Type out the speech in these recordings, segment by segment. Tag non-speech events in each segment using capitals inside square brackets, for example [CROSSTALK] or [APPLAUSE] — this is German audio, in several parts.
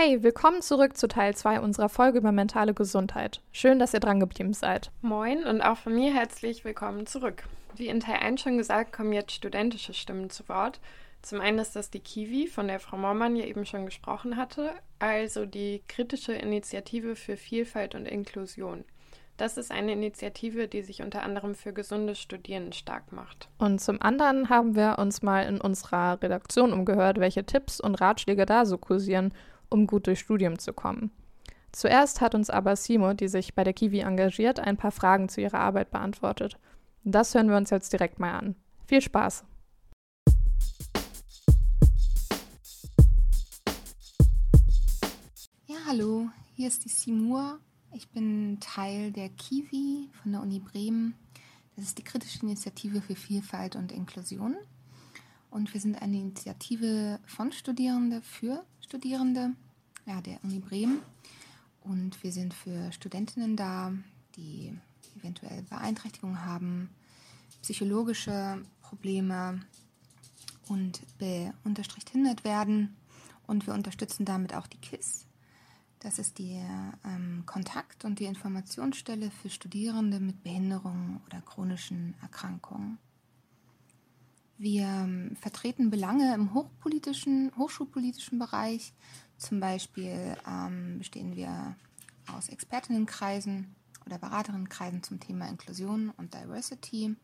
Hey, willkommen zurück zu Teil 2 unserer Folge über mentale Gesundheit. Schön, dass ihr dran geblieben seid. Moin und auch von mir herzlich willkommen zurück. Wie in Teil 1 schon gesagt, kommen jetzt studentische Stimmen zu Wort. Zum einen ist das die Kiwi, von der Frau Mormann ja eben schon gesprochen hatte, also die kritische Initiative für Vielfalt und Inklusion. Das ist eine Initiative, die sich unter anderem für gesunde Studierende stark macht. Und zum anderen haben wir uns mal in unserer Redaktion umgehört, welche Tipps und Ratschläge da so kursieren, um gut durchs Studium zu kommen. Zuerst hat uns aber Simo, die sich bei der Kiwi engagiert, ein paar Fragen zu ihrer Arbeit beantwortet. Das hören wir uns jetzt direkt mal an. Viel Spaß! Ja, hallo, hier ist die Simur ich bin Teil der Kiwi von der Uni Bremen. Das ist die kritische Initiative für Vielfalt und Inklusion. Und wir sind eine Initiative von Studierende für Studierende ja, der Uni Bremen. Und wir sind für Studentinnen da, die eventuell Beeinträchtigungen haben, psychologische Probleme und beunterstricht hindert werden. Und wir unterstützen damit auch die KISS, das ist die ähm, Kontakt- und die Informationsstelle für Studierende mit Behinderungen oder chronischen Erkrankungen. Wir ähm, vertreten Belange im hochpolitischen, hochschulpolitischen Bereich. Zum Beispiel ähm, bestehen wir aus Expertinnenkreisen oder Beraterinnnenkreisen zum Thema Inklusion und Diversity,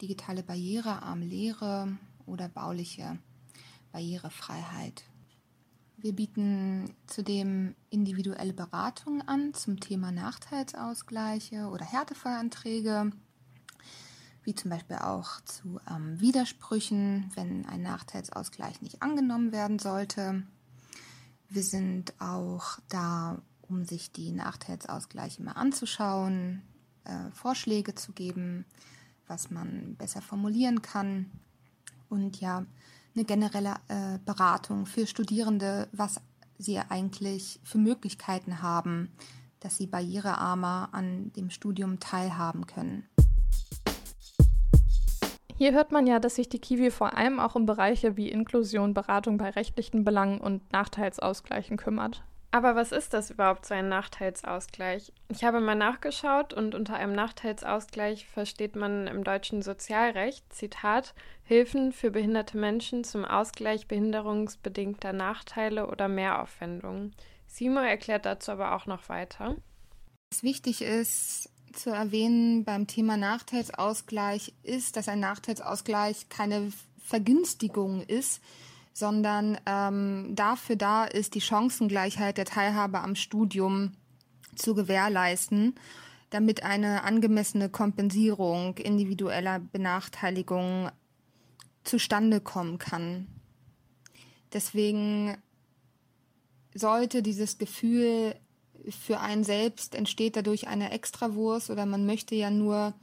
digitale Barriere, arme Lehre oder bauliche Barrierefreiheit wir bieten zudem individuelle Beratungen an zum Thema Nachteilsausgleiche oder Härtefallanträge, wie zum Beispiel auch zu ähm, Widersprüchen, wenn ein Nachteilsausgleich nicht angenommen werden sollte. Wir sind auch da, um sich die Nachteilsausgleiche mal anzuschauen, äh, Vorschläge zu geben, was man besser formulieren kann. Und ja, eine generelle äh, Beratung für Studierende, was sie eigentlich für Möglichkeiten haben, dass sie barrierearmer an dem Studium teilhaben können. Hier hört man ja, dass sich die Kiwi vor allem auch um Bereiche wie Inklusion, Beratung bei rechtlichen Belangen und Nachteilsausgleichen kümmert. Aber was ist das überhaupt, so ein Nachteilsausgleich? Ich habe mal nachgeschaut und unter einem Nachteilsausgleich versteht man im deutschen Sozialrecht, Zitat, Hilfen für behinderte Menschen zum Ausgleich behinderungsbedingter Nachteile oder Mehraufwendungen. Simo erklärt dazu aber auch noch weiter. Was wichtig ist zu erwähnen beim Thema Nachteilsausgleich ist, dass ein Nachteilsausgleich keine Vergünstigung ist, sondern ähm, dafür da ist, die Chancengleichheit der Teilhabe am Studium zu gewährleisten, damit eine angemessene Kompensierung individueller Benachteiligungen zustande kommen kann. Deswegen sollte dieses Gefühl für einen selbst entsteht dadurch eine Extrawurst oder man möchte ja nur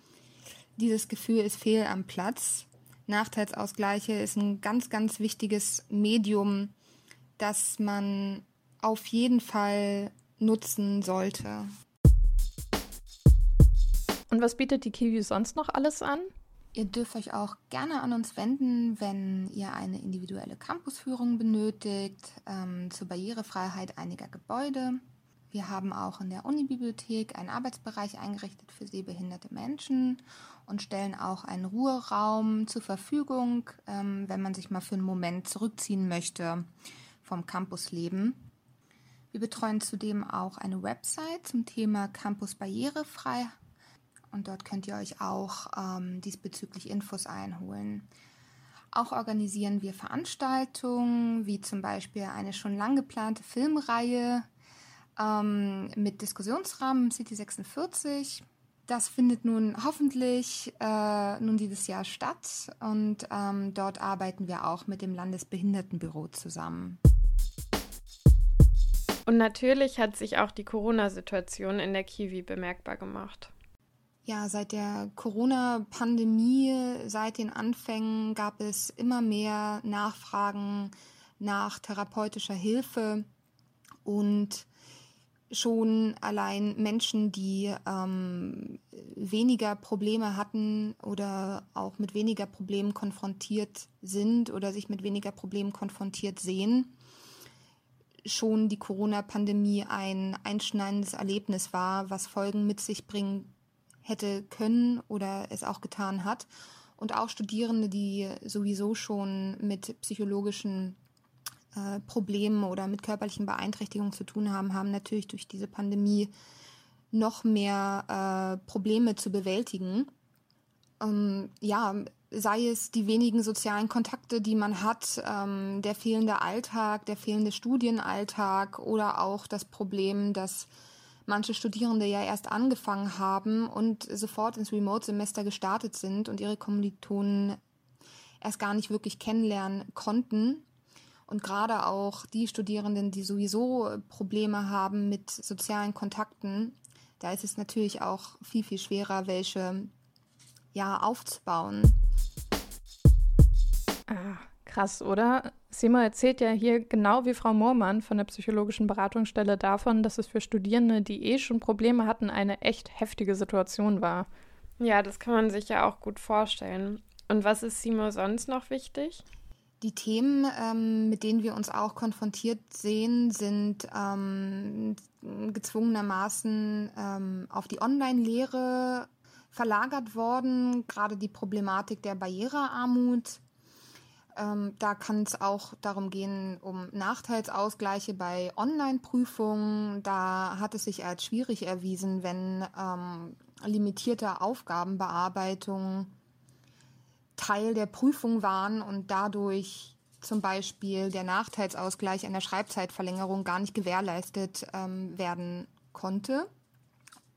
dieses Gefühl ist fehl am Platz Nachteilsausgleiche ist ein ganz, ganz wichtiges Medium, das man auf jeden Fall nutzen sollte. Und was bietet die Kiwi sonst noch alles an? Ihr dürft euch auch gerne an uns wenden, wenn ihr eine individuelle Campusführung benötigt ähm, zur Barrierefreiheit einiger Gebäude. Wir haben auch in der Unibibliothek einen Arbeitsbereich eingerichtet für sehbehinderte Menschen und stellen auch einen Ruheraum zur Verfügung, ähm, wenn man sich mal für einen Moment zurückziehen möchte vom Campusleben. Wir betreuen zudem auch eine Website zum Thema Campus barrierefrei und dort könnt ihr euch auch ähm, diesbezüglich Infos einholen. Auch organisieren wir Veranstaltungen, wie zum Beispiel eine schon lang geplante Filmreihe ähm, mit Diskussionsrahmen City 46. Das findet nun hoffentlich äh, nun dieses Jahr statt und ähm, dort arbeiten wir auch mit dem Landesbehindertenbüro zusammen. Und natürlich hat sich auch die Corona-Situation in der Kiwi bemerkbar gemacht. Ja, seit der Corona-Pandemie, seit den Anfängen gab es immer mehr Nachfragen nach therapeutischer Hilfe und schon allein Menschen, die ähm, weniger Probleme hatten oder auch mit weniger Problemen konfrontiert sind oder sich mit weniger Problemen konfrontiert sehen, schon die Corona-Pandemie ein einschneidendes Erlebnis war, was Folgen mit sich bringen hätte können oder es auch getan hat. Und auch Studierende, die sowieso schon mit psychologischen äh, Problemen oder mit körperlichen Beeinträchtigungen zu tun haben, haben natürlich durch diese Pandemie noch mehr äh, Probleme zu bewältigen. Ähm, ja, sei es die wenigen sozialen Kontakte, die man hat, ähm, der fehlende Alltag, der fehlende Studienalltag oder auch das Problem, dass manche Studierende ja erst angefangen haben und sofort ins Remote-Semester gestartet sind und ihre Kommilitonen erst gar nicht wirklich kennenlernen konnten. Und gerade auch die Studierenden, die sowieso Probleme haben mit sozialen Kontakten, da ist es natürlich auch viel, viel schwerer, welche ja aufzubauen. Ah, krass, oder? Sima erzählt ja hier genau wie Frau Moormann von der psychologischen Beratungsstelle davon, dass es für Studierende, die eh schon Probleme hatten, eine echt heftige Situation war. Ja, das kann man sich ja auch gut vorstellen. Und was ist Simo sonst noch wichtig? Die Themen, ähm, mit denen wir uns auch konfrontiert sehen, sind ähm, gezwungenermaßen ähm, auf die Online-Lehre verlagert worden, gerade die Problematik der Barrierearmut. Ähm, da kann es auch darum gehen, um Nachteilsausgleiche bei Online-Prüfungen. Da hat es sich als schwierig erwiesen, wenn ähm, limitierte Aufgabenbearbeitung Teil der Prüfung waren und dadurch zum Beispiel der Nachteilsausgleich einer Schreibzeitverlängerung gar nicht gewährleistet ähm, werden konnte.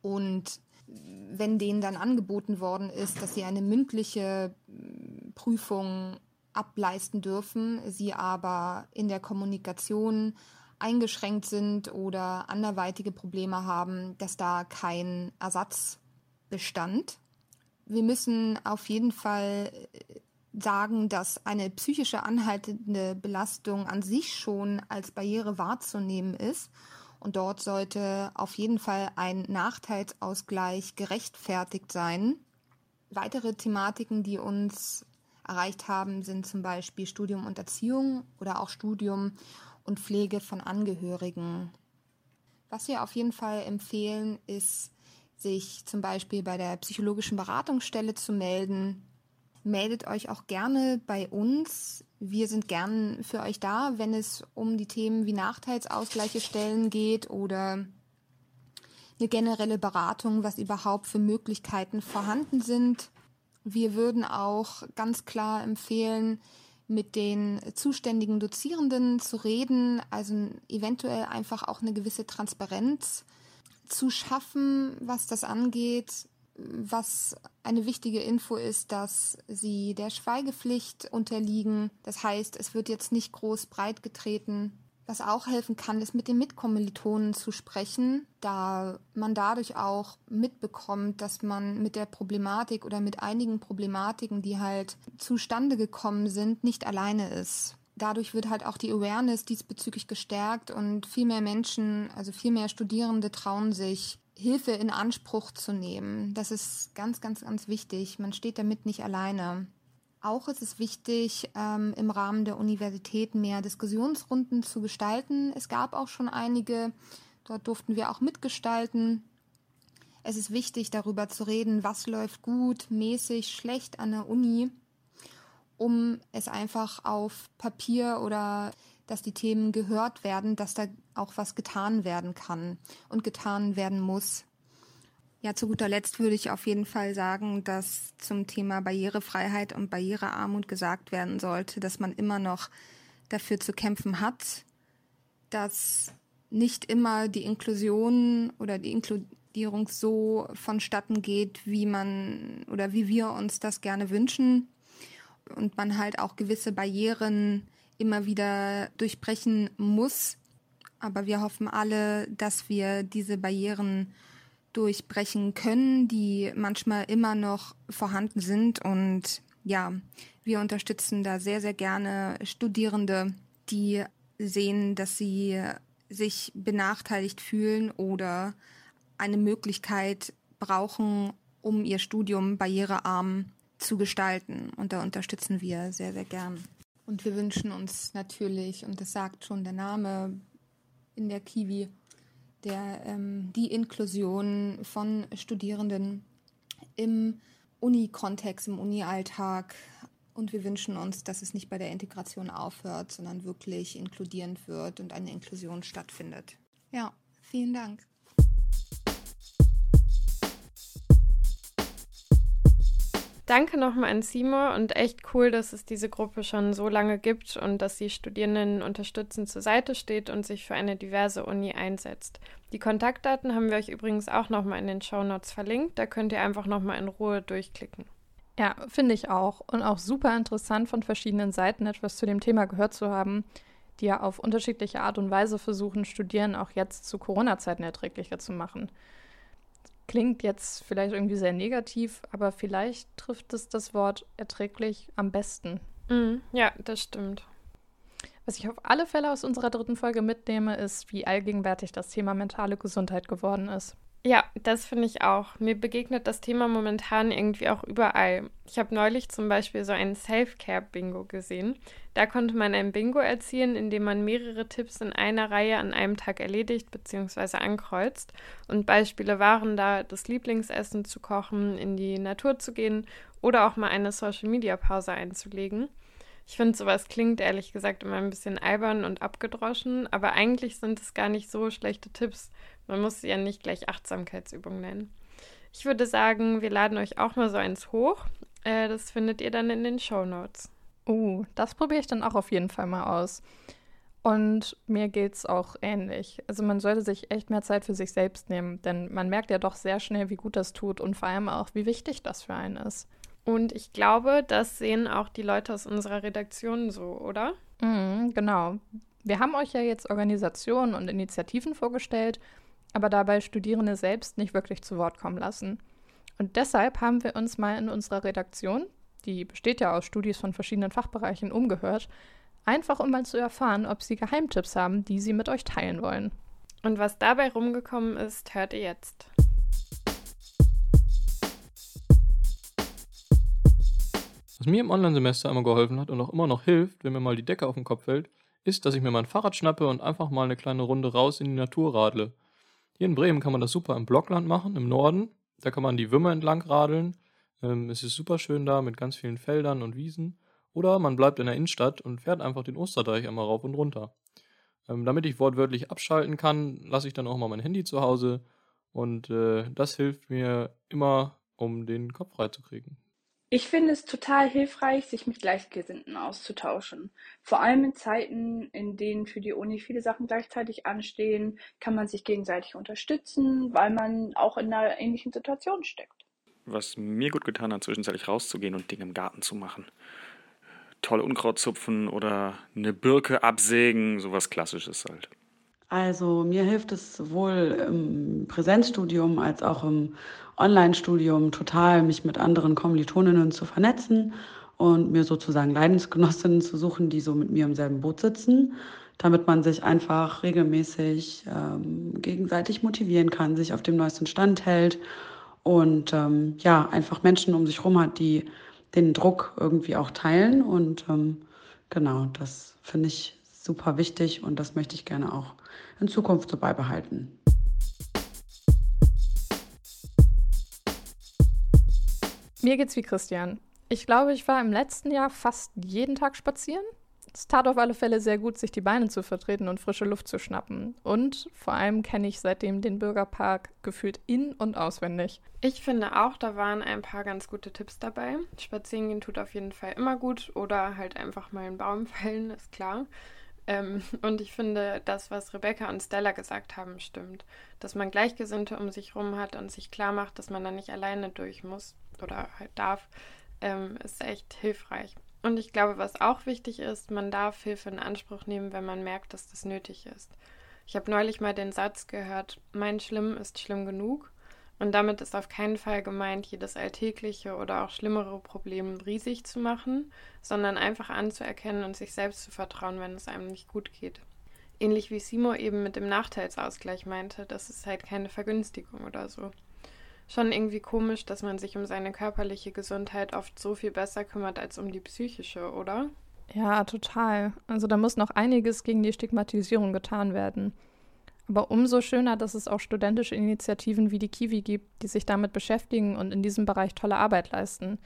Und wenn denen dann angeboten worden ist, dass sie eine mündliche mm, Prüfung ableisten dürfen, sie aber in der Kommunikation eingeschränkt sind oder anderweitige Probleme haben, dass da kein Ersatz bestand. Wir müssen auf jeden Fall äh, sagen, dass eine psychische anhaltende Belastung an sich schon als Barriere wahrzunehmen ist und dort sollte auf jeden Fall ein Nachteilsausgleich gerechtfertigt sein. Weitere Thematiken, die uns erreicht haben, sind zum Beispiel Studium und Erziehung oder auch Studium und Pflege von Angehörigen. Was wir auf jeden Fall empfehlen, ist, sich zum Beispiel bei der psychologischen Beratungsstelle zu melden. Meldet euch auch gerne bei uns. Wir sind gern für euch da, wenn es um die Themen wie Nachteilsausgleiche stellen geht oder eine generelle Beratung, was überhaupt für Möglichkeiten vorhanden sind. Wir würden auch ganz klar empfehlen, mit den zuständigen Dozierenden zu reden, also eventuell einfach auch eine gewisse Transparenz zu schaffen, was das angeht. Was eine wichtige Info ist, dass sie der Schweigepflicht unterliegen. Das heißt, es wird jetzt nicht groß breit getreten. Was auch helfen kann, ist mit den Mitkommilitonen zu sprechen, da man dadurch auch mitbekommt, dass man mit der Problematik oder mit einigen Problematiken, die halt zustande gekommen sind, nicht alleine ist dadurch wird halt auch die Awareness diesbezüglich gestärkt und viel mehr Menschen, also viel mehr Studierende trauen sich, Hilfe in Anspruch zu nehmen. Das ist ganz, ganz, ganz wichtig. Man steht damit nicht alleine. Auch ist es wichtig, ähm, im Rahmen der Universität mehr Diskussionsrunden zu gestalten. Es gab auch schon einige, dort durften wir auch mitgestalten. Es ist wichtig, darüber zu reden, was läuft gut, mäßig, schlecht an der Uni, um es einfach auf Papier oder dass die Themen gehört werden, dass da auch was getan werden kann und getan werden muss. Ja, zu guter Letzt würde ich auf jeden Fall sagen, dass zum Thema Barrierefreiheit und Barrierearmut gesagt werden sollte, dass man immer noch dafür zu kämpfen hat, dass nicht immer die Inklusion oder die Inkludierung so vonstatten geht, wie man oder wie wir uns das gerne wünschen und man halt auch gewisse Barrieren immer wieder durchbrechen muss. Aber wir hoffen alle, dass wir diese Barrieren durchbrechen können, die manchmal immer noch vorhanden sind. Und ja, wir unterstützen da sehr, sehr gerne Studierende, die sehen, dass sie sich benachteiligt fühlen oder eine Möglichkeit brauchen, um ihr Studium barrierearm zu gestalten. Und da unterstützen wir sehr, sehr gern. Und wir wünschen uns natürlich, und das sagt schon der Name, in der Kiwi, der, ähm, die Inklusion von Studierenden im Uni-Kontext, im Uni-Alltag. Und wir wünschen uns, dass es nicht bei der Integration aufhört, sondern wirklich inkludierend wird und eine Inklusion stattfindet. Ja, vielen Dank. Danke nochmal an Simo und echt cool, dass es diese Gruppe schon so lange gibt und dass sie Studierenden unterstützend zur Seite steht und sich für eine diverse Uni einsetzt. Die Kontaktdaten haben wir euch übrigens auch nochmal in den Show Notes verlinkt. Da könnt ihr einfach nochmal in Ruhe durchklicken. Ja, finde ich auch. Und auch super interessant von verschiedenen Seiten etwas zu dem Thema gehört zu haben, die ja auf unterschiedliche Art und Weise versuchen, Studieren auch jetzt zu Corona-Zeiten erträglicher zu machen. Klingt jetzt vielleicht irgendwie sehr negativ, aber vielleicht trifft es das Wort erträglich am besten. Mm, ja, das stimmt. Was ich auf alle Fälle aus unserer dritten Folge mitnehme, ist, wie allgegenwärtig das Thema mentale Gesundheit geworden ist. Ja, das finde ich auch. Mir begegnet das Thema momentan irgendwie auch überall. Ich habe neulich zum Beispiel so ein Self-Care-Bingo gesehen. Da konnte man ein Bingo erzielen, in dem man mehrere Tipps in einer Reihe an einem Tag erledigt bzw. ankreuzt. Und Beispiele waren da, das Lieblingsessen zu kochen, in die Natur zu gehen oder auch mal eine Social-Media-Pause einzulegen. Ich finde, sowas klingt ehrlich gesagt immer ein bisschen albern und abgedroschen, aber eigentlich sind es gar nicht so schlechte Tipps. Man muss sie ja nicht gleich Achtsamkeitsübung nennen. Ich würde sagen, wir laden euch auch mal so eins hoch. Äh, das findet ihr dann in den Show Notes. Oh, das probiere ich dann auch auf jeden Fall mal aus. Und mir geht es auch ähnlich. Also man sollte sich echt mehr Zeit für sich selbst nehmen, denn man merkt ja doch sehr schnell, wie gut das tut und vor allem auch, wie wichtig das für einen ist. Und ich glaube, das sehen auch die Leute aus unserer Redaktion so, oder? Mhm, genau. Wir haben euch ja jetzt Organisationen und Initiativen vorgestellt, aber dabei Studierende selbst nicht wirklich zu Wort kommen lassen. Und deshalb haben wir uns mal in unserer Redaktion, die besteht ja aus Studis von verschiedenen Fachbereichen, umgehört, einfach um mal zu erfahren, ob sie Geheimtipps haben, die sie mit euch teilen wollen. Und was dabei rumgekommen ist, hört ihr jetzt. Was mir im Online-Semester immer geholfen hat und auch immer noch hilft, wenn mir mal die Decke auf den Kopf fällt, ist, dass ich mir mein Fahrrad schnappe und einfach mal eine kleine Runde raus in die Natur radle. Hier in Bremen kann man das super im Blockland machen, im Norden. Da kann man die Wümmer entlang radeln. Ähm, es ist super schön da mit ganz vielen Feldern und Wiesen. Oder man bleibt in der Innenstadt und fährt einfach den Osterdeich einmal rauf und runter. Ähm, damit ich wortwörtlich abschalten kann, lasse ich dann auch mal mein Handy zu Hause. Und äh, das hilft mir immer, um den Kopf frei zu kriegen. Ich finde es total hilfreich, sich mit Gleichgesinnten auszutauschen. Vor allem in Zeiten, in denen für die Uni viele Sachen gleichzeitig anstehen, kann man sich gegenseitig unterstützen, weil man auch in einer ähnlichen Situation steckt. Was mir gut getan hat, zwischenzeitlich rauszugehen und Dinge im Garten zu machen. Tolle Unkraut zupfen oder eine Birke absägen, sowas Klassisches halt. Also mir hilft es sowohl im Präsenzstudium als auch im Online-Studium total, mich mit anderen Kommilitoninnen zu vernetzen und mir sozusagen Leidensgenossinnen zu suchen, die so mit mir im selben Boot sitzen, damit man sich einfach regelmäßig ähm, gegenseitig motivieren kann, sich auf dem neuesten Stand hält und ähm, ja, einfach Menschen um sich herum hat, die den Druck irgendwie auch teilen. Und ähm, genau, das finde ich super wichtig und das möchte ich gerne auch in Zukunft so beibehalten. Mir geht's wie Christian. Ich glaube, ich war im letzten Jahr fast jeden Tag spazieren. Es tat auf alle Fälle sehr gut, sich die Beine zu vertreten und frische Luft zu schnappen. Und vor allem kenne ich seitdem den Bürgerpark gefühlt in- und auswendig. Ich finde auch, da waren ein paar ganz gute Tipps dabei. Spazieren gehen tut auf jeden Fall immer gut oder halt einfach mal einen Baum [LAUGHS] fällen, ist klar. Ähm, und ich finde, das, was Rebecca und Stella gesagt haben, stimmt. Dass man Gleichgesinnte um sich rum hat und sich klar macht, dass man da nicht alleine durch muss oder halt darf, ähm, ist echt hilfreich. Und ich glaube, was auch wichtig ist, man darf Hilfe in Anspruch nehmen, wenn man merkt, dass das nötig ist. Ich habe neulich mal den Satz gehört, mein Schlimm ist schlimm genug. Und damit ist auf keinen Fall gemeint, jedes alltägliche oder auch schlimmere Problem riesig zu machen, sondern einfach anzuerkennen und sich selbst zu vertrauen, wenn es einem nicht gut geht. Ähnlich wie Simo eben mit dem Nachteilsausgleich meinte, das ist halt keine Vergünstigung oder so schon irgendwie komisch, dass man sich um seine körperliche Gesundheit oft so viel besser kümmert als um die psychische, oder? Ja, total. Also da muss noch einiges gegen die Stigmatisierung getan werden. Aber umso schöner, dass es auch studentische Initiativen wie die Kiwi gibt, die sich damit beschäftigen und in diesem Bereich tolle Arbeit leisten.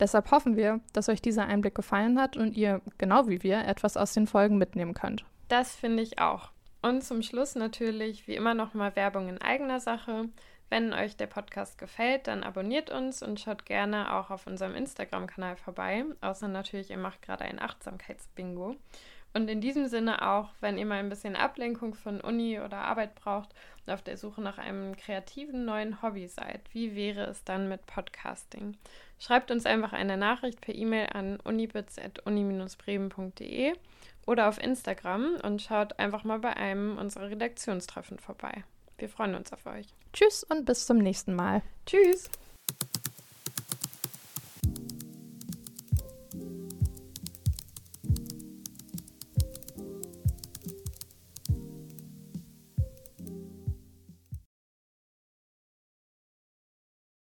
Deshalb hoffen wir, dass euch dieser Einblick gefallen hat und ihr, genau wie wir, etwas aus den Folgen mitnehmen könnt. Das finde ich auch. Und zum Schluss natürlich wie immer nochmal Werbung in eigener Sache. Wenn euch der Podcast gefällt, dann abonniert uns und schaut gerne auch auf unserem Instagram-Kanal vorbei. Außer natürlich, ihr macht gerade ein Achtsamkeitsbingo. Und in diesem Sinne auch, wenn ihr mal ein bisschen Ablenkung von Uni oder Arbeit braucht und auf der Suche nach einem kreativen neuen Hobby seid, wie wäre es dann mit Podcasting? Schreibt uns einfach eine Nachricht per E-Mail an unibits.uni-bremen.de oder auf Instagram und schaut einfach mal bei einem unserer Redaktionstreffen vorbei. Wir freuen uns auf euch. Tschüss und bis zum nächsten Mal. Tschüss.